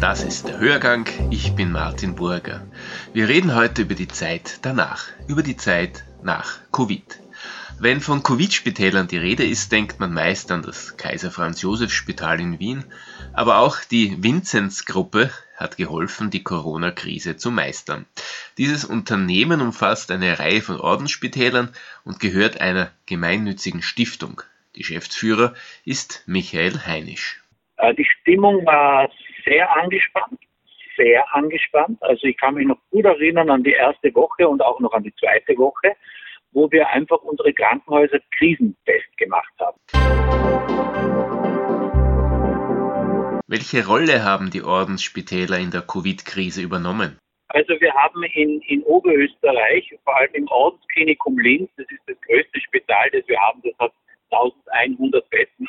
Das ist der Hörgang. Ich bin Martin Burger. Wir reden heute über die Zeit danach, über die Zeit nach Covid. Wenn von Covid-Spitälern die Rede ist, denkt man meist an das Kaiser Franz Josef Spital in Wien, aber auch die Vinzenz-Gruppe hat geholfen, die Corona-Krise zu meistern. Dieses Unternehmen umfasst eine Reihe von Ordensspitälern und gehört einer gemeinnützigen Stiftung. Geschäftsführer ist Michael Heinisch. Äh, die Stimmung war sehr angespannt, sehr angespannt. Also ich kann mich noch gut erinnern an die erste Woche und auch noch an die zweite Woche, wo wir einfach unsere Krankenhäuser krisenfest gemacht haben. Welche Rolle haben die Ordensspitäler in der Covid-Krise übernommen? Also wir haben in, in Oberösterreich, vor allem im Ordensklinikum Linz, das ist das größte Spital, das wir haben, das hat 1100 Betten,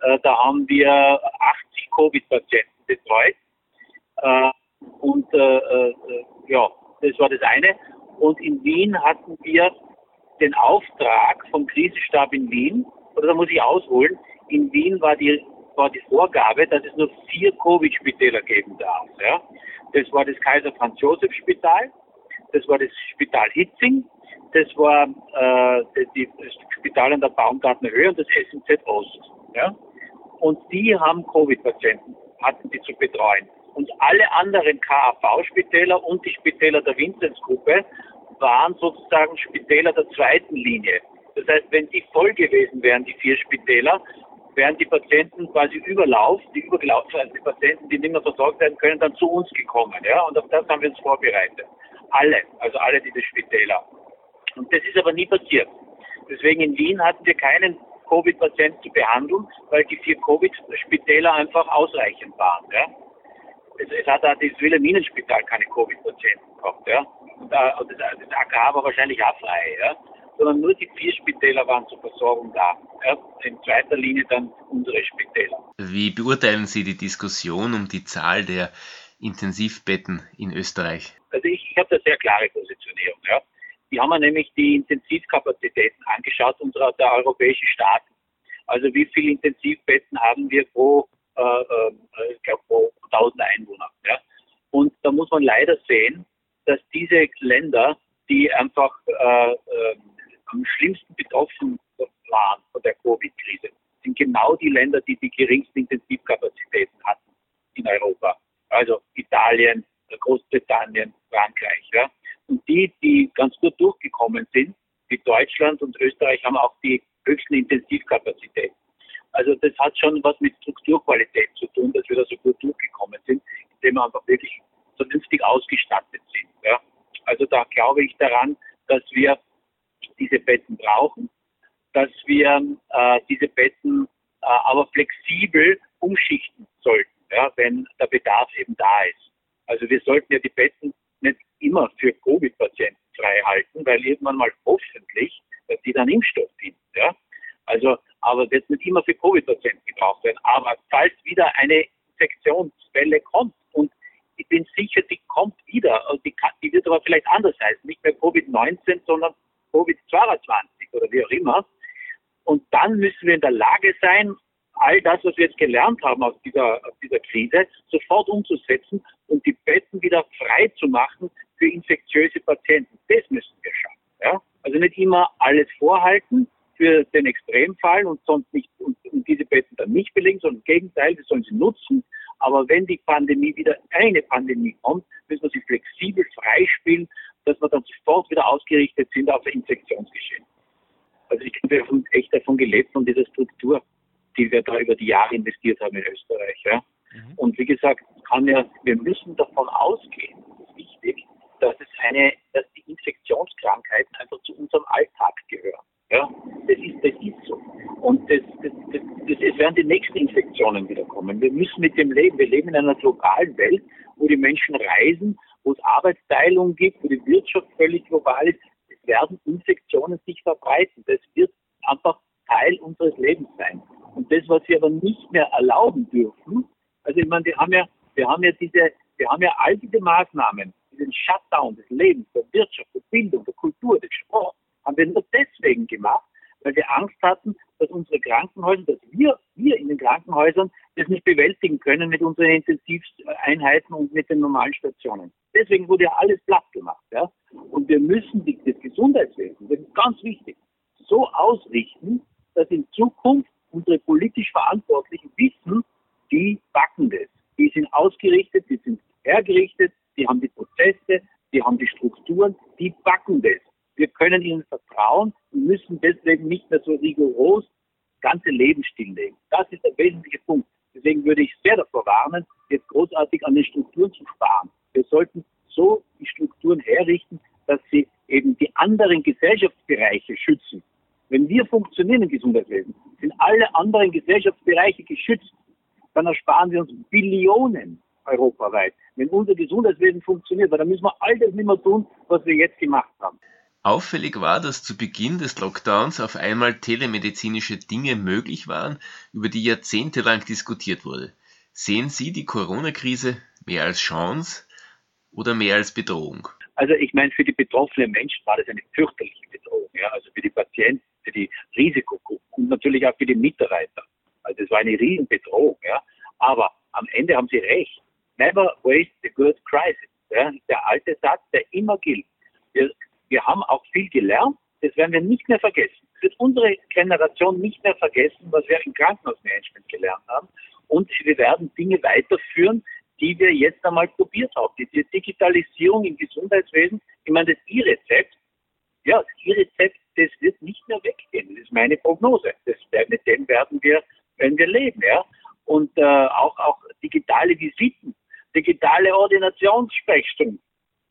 äh, da haben wir 80 Covid-Patienten betreut. Äh, und äh, äh, ja, das war das eine. Und in Wien hatten wir den Auftrag vom Krisenstab in Wien, oder da muss ich ausholen, in Wien war die war die Vorgabe, dass es nur vier Covid-Spitäler geben darf. Ja. Das war das Kaiser Franz Josef Spital, das war das Spital Hitzing, das war äh, die, das Spital an der Baumgartner Höhe und das SMZ Ost. Ja. Und die haben Covid-Patienten, hatten die zu betreuen. Und alle anderen KAV-Spitäler und die Spitäler der Vinzenz-Gruppe waren sozusagen Spitäler der zweiten Linie. Das heißt, wenn die voll gewesen wären, die vier Spitäler, wären die Patienten quasi überlaufen, die übergelaufen, also die Patienten, die nicht mehr versorgt werden können, dann zu uns gekommen. Ja? Und auf das haben wir uns vorbereitet. Alle, also alle diese Spitäler. Und das ist aber nie passiert. Deswegen in Wien hatten wir keinen Covid-Patienten zu behandeln, weil die vier Covid-Spitäler einfach ausreichend waren. Ja? Es, es hat auch das Wilhelminenspital keine Covid-Patienten gehabt. Ja? Und, das, das AK war wahrscheinlich auch frei. Ja? sondern nur die vier Spitäler waren zur Versorgung da. Ja, in zweiter Linie dann unsere Spitäler. Wie beurteilen Sie die Diskussion um die Zahl der Intensivbetten in Österreich? Also ich, ich habe da sehr klare Positionierung. Ja. Die haben wir nämlich die Intensivkapazitäten angeschaut unserer der europäischen Staaten. Also wie viele Intensivbetten haben wir pro, äh, äh, ich pro 1000 Einwohner. Ja. Und da muss man leider sehen, dass diese Länder, die einfach äh, äh am schlimmsten betroffen waren von der Covid-Krise, sind genau die Länder, die die geringsten Intensivkapazitäten hatten in Europa. Also Italien, Großbritannien, Frankreich. Die, die ganz gut durchgekommen sind, wie Deutschland und Österreich, haben auch die höchsten Intensivkapazitäten. Also das hat schon was mit Strukturqualität zu tun, dass wir da so gut durchgekommen sind, indem wir einfach wirklich vernünftig ausgestattet sind. Ja. Also da glaube ich daran, dass wir diese Betten brauchen, dass wir äh, diese Betten äh, aber flexibel umschichten sollten, ja, wenn der Bedarf eben da ist. Also wir sollten ja die Betten immer für Covid-Patienten frei halten, weil irgendwann mal hoffentlich dass die dann Impfstoff finden. Ja. Also, aber wird nicht immer für Covid-Patienten gebraucht werden. Aber falls wieder eine Infektionswelle kommt und ich bin sicher, die kommt wieder, und die, kann, die wird aber vielleicht anders heißen, nicht mehr Covid-19, sondern Covid-22 oder wie auch immer. Und dann müssen wir in der Lage sein, all das, was wir jetzt gelernt haben aus dieser, aus dieser Krise, sofort umzusetzen und die Betten wieder frei zu machen für infektiöse Patienten. Das müssen wir schaffen. Ja? Also nicht immer alles vorhalten für den Extremfall und sonst nicht und, und diese Betten dann nicht belegen, sondern im Gegenteil, wir sollen sie nutzen. Aber wenn die Pandemie wieder eine Pandemie kommt, müssen wir sie flexibel freispielen dass wir dann sofort wieder ausgerichtet sind auf ein Infektionsgeschehen. Also ich haben echt davon gelebt, von dieser Struktur, die wir da über die Jahre investiert haben in Österreich. Ja. Mhm. Und wie gesagt, kann ja, wir müssen davon ausgehen, das ist wichtig, dass es eine, dass die Infektionskrankheiten einfach zu unserem Alltag gehören. Ja, das ist, das ist so. Und das, das, das, das, es werden die nächsten Infektionen wieder kommen. Wir müssen mit dem leben. Wir leben in einer globalen Welt, wo die Menschen reisen wo es Arbeitsteilung gibt, wo die Wirtschaft völlig global ist, es werden Infektionen sich verbreiten. Das wird einfach Teil unseres Lebens sein. Und das, was wir aber nicht mehr erlauben dürfen, also ich meine, wir haben ja, wir haben ja diese, wir haben ja all diese Maßnahmen, diesen Shutdown des Lebens, der Wirtschaft, der Bildung, der Kultur, des Sports, haben wir nur deswegen gemacht, weil wir Angst hatten, dass unsere Krankenhäuser, dass wir, wir in den Krankenhäusern das nicht bewältigen können mit unseren Intensiveinheiten und mit den normalen Stationen. Deswegen wurde ja alles platt gemacht. Ja? Und wir müssen das Gesundheitswesen, das ist ganz wichtig, so ausrichten, dass in Zukunft unsere politisch Verantwortlichen wissen, die backen das. Die sind ausgerichtet, die sind hergerichtet, die haben die Prozesse, die haben die Strukturen, die backen das. Wir können ihnen vertrauen und müssen deswegen nicht mehr so rigoros das ganze Leben stilllegen. Das ist der wesentliche Punkt. Deswegen würde ich sehr davor warnen, jetzt großartig an den Strukturen zu sparen. Wir sollten so die Strukturen herrichten, dass sie eben die anderen Gesellschaftsbereiche schützen. Wenn wir funktionieren im Gesundheitswesen, alle anderen Gesellschaftsbereiche geschützt. Dann ersparen wir uns Billionen europaweit. Wenn unser Gesundheitswesen funktioniert, weil dann müssen wir all das nicht mehr tun, was wir jetzt gemacht haben. Auffällig war, dass zu Beginn des Lockdowns auf einmal telemedizinische Dinge möglich waren, über die jahrzehntelang diskutiert wurde. Sehen Sie die Corona-Krise mehr als Chance oder mehr als Bedrohung? Also ich meine, für die betroffenen Menschen war das eine fürchterliche Bedrohung. Ja? Also für die Patienten, für die Risikogruppen und natürlich auch für die Mitarbeiter. Also es war eine Riesenbedrohung. Ja? Aber am Ende haben Sie recht. Never waste a good crisis. Ja? Der alte Satz, der immer gilt. Wir, wir haben auch viel gelernt. Das werden wir nicht mehr vergessen. Das wird unsere Generation nicht mehr vergessen, was wir im Krankenhausmanagement gelernt haben. Und wir werden Dinge weiterführen, die wir jetzt einmal probiert haben. Die Digitalisierung im Gesundheitswesen, ich meine, das E-Rezept, ja, das E-Rezept, meine Prognose. Das, mit dem werden wir, werden wir leben, ja. Und äh, auch, auch digitale Visiten, digitale Ordinationssprechstunden,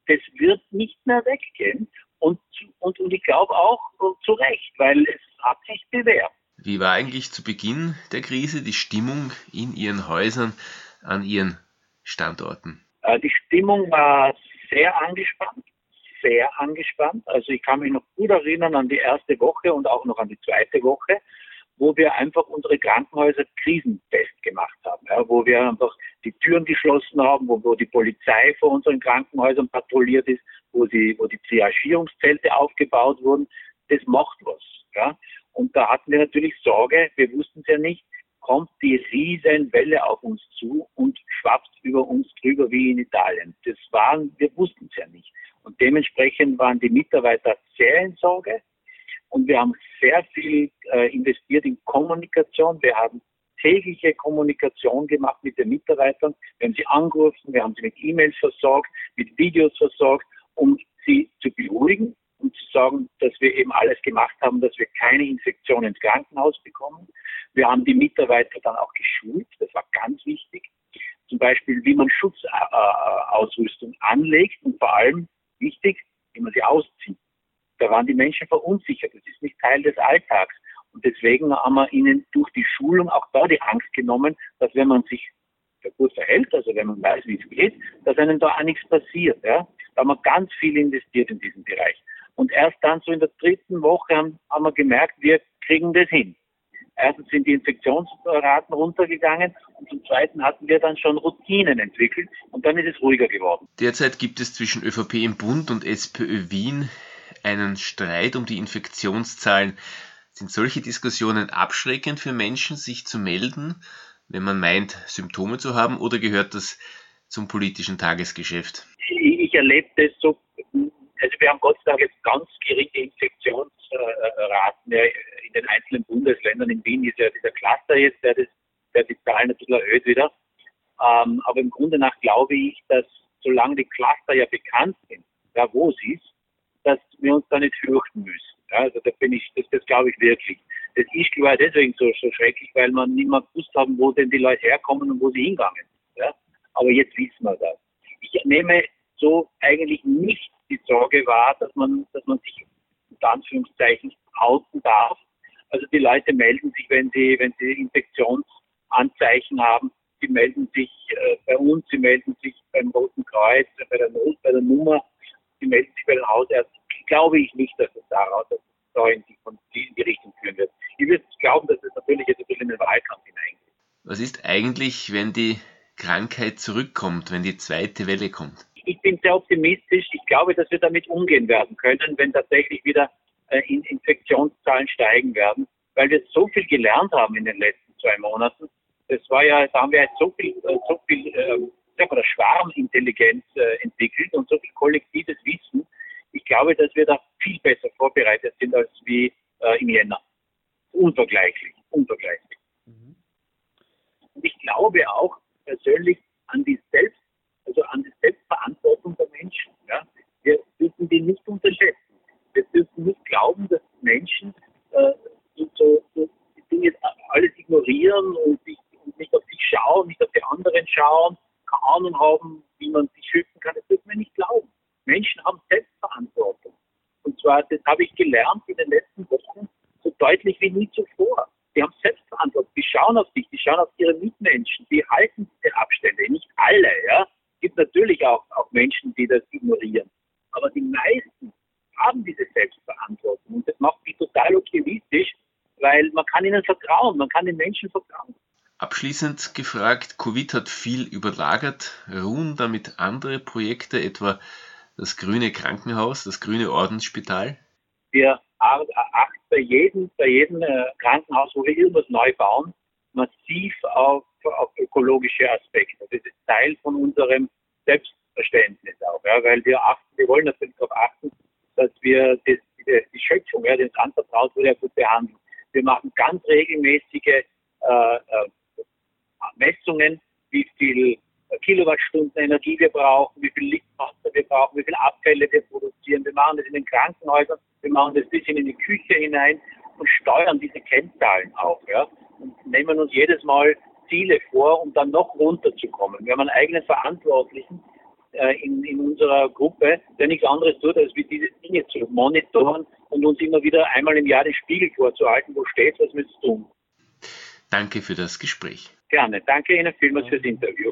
das wird nicht mehr weggehen. Und, und, und ich glaube auch zu Recht, weil es hat sich bewährt. Wie war eigentlich zu Beginn der Krise die Stimmung in Ihren Häusern, an Ihren Standorten? Äh, die Stimmung war sehr angespannt, sehr angespannt. Also ich kann mich noch gut erinnern an die erste Woche und auch noch an die zweite Woche, wo wir einfach unsere Krankenhäuser krisenfest gemacht haben, ja, wo wir einfach die Türen geschlossen haben, wo, wo die Polizei vor unseren Krankenhäusern patrouilliert ist, wo, sie, wo die Triagierungszelte aufgebaut wurden. Das macht was. Ja. Und da hatten wir natürlich Sorge, wir wussten es ja nicht, kommt die Riesenwelle auf uns zu und schwappt über uns drüber wie in Italien. Das waren, wir wussten es ja nicht. Und dementsprechend waren die Mitarbeiter sehr in Sorge. Und wir haben sehr viel äh, investiert in Kommunikation. Wir haben tägliche Kommunikation gemacht mit den Mitarbeitern. Wir haben sie angerufen, wir haben sie mit E-Mails versorgt, mit Videos versorgt, um sie zu beruhigen und zu sagen, dass wir eben alles gemacht haben, dass wir keine Infektion ins Krankenhaus bekommen. Wir haben die Mitarbeiter dann auch geschult, das war ganz wichtig. Zum Beispiel, wie man Schutzausrüstung anlegt und vor allem wichtig, wie man sie auszieht. Da waren die Menschen verunsichert. Das ist nicht Teil des Alltags. Und deswegen haben wir ihnen durch die Schulung auch da die Angst genommen, dass wenn man sich gut verhält, also wenn man weiß, wie es geht, dass einem da auch nichts passiert. Ja? Da haben wir ganz viel investiert in diesen Bereich. Und erst dann so in der dritten Woche haben, haben wir gemerkt, wir kriegen das hin. Erstens sind die Infektionsraten runtergegangen und zum Zweiten hatten wir dann schon Routinen entwickelt und dann ist es ruhiger geworden. Derzeit gibt es zwischen ÖVP im Bund und SPÖ Wien einen Streit um die Infektionszahlen. Sind solche Diskussionen abschreckend für Menschen, sich zu melden, wenn man meint, Symptome zu haben, oder gehört das zum politischen Tagesgeschäft? Ich erlebe das so also wir haben Gott sei Dank jetzt ganz geringe Infektionsraten in den einzelnen Bundesländern. In Wien ist ja dieser Cluster jetzt, der, das, der die Zahlen ein bisschen erhöht wieder. Ähm, aber im Grunde nach glaube ich, dass solange die Cluster ja bekannt sind, ja, wo sie ist, dass wir uns da nicht fürchten müssen. Ja, also da bin ich, das, das glaube ich wirklich. Das ist war deswegen so, so schrecklich, weil man nicht mehr gewusst haben, wo denn die Leute herkommen und wo sie hingangen. Ja? Aber jetzt wissen wir das. Ich nehme so eigentlich nicht die Sorge war, dass man, dass man sich unter Anführungszeichen outen darf. Also die Leute melden sich, wenn sie, wenn sie Infektionsanzeichen haben, sie melden sich äh, bei uns, sie melden sich beim Roten Kreuz, bei der Not, bei der Nummer, sie melden sich bei den Hausärzten. Glaube ich nicht, dass es daraus, dass es da in die, in die Richtung führen wird. Ich würde glauben, dass es natürlich jetzt ein bisschen in den Wahlkampf hineingeht. Was ist eigentlich, wenn die Krankheit zurückkommt, wenn die zweite Welle kommt? ich bin sehr optimistisch. Ich glaube, dass wir damit umgehen werden können, wenn tatsächlich wieder äh, in Infektionszahlen steigen werden, weil wir so viel gelernt haben in den letzten zwei Monaten. Das war ja, da haben wir jetzt so viel, äh, so viel, äh, mal, Schwarmintelligenz äh, entwickelt und so viel kollektives Wissen. Ich glaube, dass wir da viel besser vorbereitet sind als wie äh, im Jänner. Unvergleichlich, unvergleichlich. Mhm. Und ich glaube auch persönlich an die Selbst, also an die Selbstverantwortung der Menschen. Ja? Wir dürfen die nicht unterschätzen. Glauben, dass Menschen äh, so, so die Dinge alles ignorieren und, sich, und nicht auf sich schauen, nicht auf die anderen schauen, keine Ahnung haben, wie man sich schützen kann. Das dürfen wir nicht glauben. Menschen haben Selbstverantwortung. Und zwar, das habe ich gelernt in den letzten Wochen, so deutlich wie nie zuvor. Die haben Selbstverantwortung. Die schauen auf sich, die schauen auf ihre Mitmenschen, die halten diese Abstände. Nicht alle, ja. Es gibt natürlich auch, auch Menschen, die das ignorieren. Aber die meisten haben diese Selbstverantwortung. Und das macht mich total optimistisch, weil man kann ihnen vertrauen, man kann den Menschen vertrauen. Abschließend gefragt, Covid hat viel überlagert. Ruhen damit andere Projekte, etwa das Grüne Krankenhaus, das Grüne Ordensspital? Wir achten bei jedem, bei jedem äh, Krankenhaus, wo wir irgendwas neu bauen, massiv auf, auf ökologische Aspekte. Das ist Teil von unserem Selbstverständnis auch, ja, weil wir achten, wir wollen natürlich darauf achten, dass wir das, die, die Schöpfung, ja, die uns anvertraut wurde, ja gut behandeln. Wir machen ganz regelmäßige äh, äh, Messungen, wie viel Kilowattstunden Energie wir brauchen, wie viel Lichtwasser wir brauchen, wie viel Abfälle wir produzieren. Wir machen das in den Krankenhäusern, wir machen das ein bisschen in die Küche hinein und steuern diese Kennzahlen auch. Ja, und nehmen uns jedes Mal Ziele vor, um dann noch runterzukommen. Wir haben einen eigenen Verantwortlichen, äh, in, in unserer Gruppe, der nichts anderes tut, als wie diese Dinge zu monitoren und uns immer wieder einmal im Jahr den Spiegel vorzuhalten, wo steht, was wir tun. Danke für das Gespräch. Gerne. Danke Ihnen vielmals fürs Interview.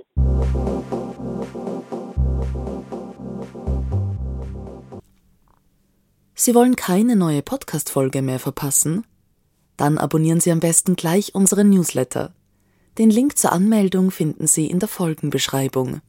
Sie wollen keine neue Podcast-Folge mehr verpassen? Dann abonnieren Sie am besten gleich unseren Newsletter. Den Link zur Anmeldung finden Sie in der Folgenbeschreibung.